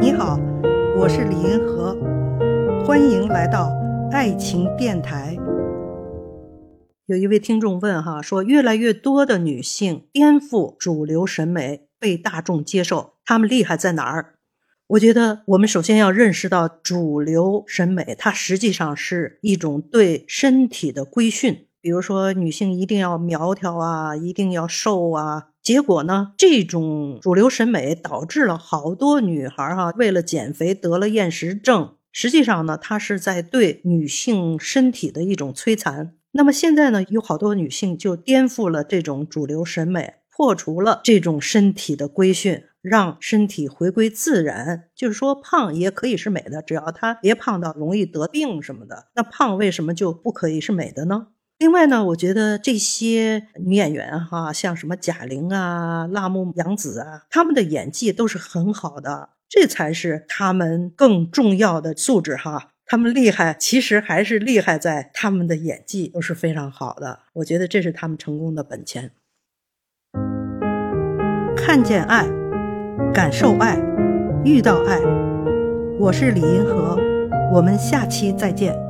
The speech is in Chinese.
你好，我是李银河，欢迎来到爱情电台。有一位听众问哈，说越来越多的女性颠覆主流审美，被大众接受，她们厉害在哪儿？我觉得我们首先要认识到，主流审美它实际上是一种对身体的规训，比如说女性一定要苗条啊，一定要瘦啊。结果呢？这种主流审美导致了好多女孩哈，为了减肥得了厌食症。实际上呢，它是在对女性身体的一种摧残。那么现在呢，有好多女性就颠覆了这种主流审美，破除了这种身体的规训，让身体回归自然。就是说，胖也可以是美的，只要她别胖到容易得病什么的。那胖为什么就不可以是美的呢？另外呢，我觉得这些女演员哈，像什么贾玲啊、辣目洋子啊，她们的演技都是很好的，这才是她们更重要的素质哈。她们厉害，其实还是厉害在她们的演技都是非常好的。我觉得这是她们成功的本钱。看见爱，感受爱，遇到爱。我是李银河，我们下期再见。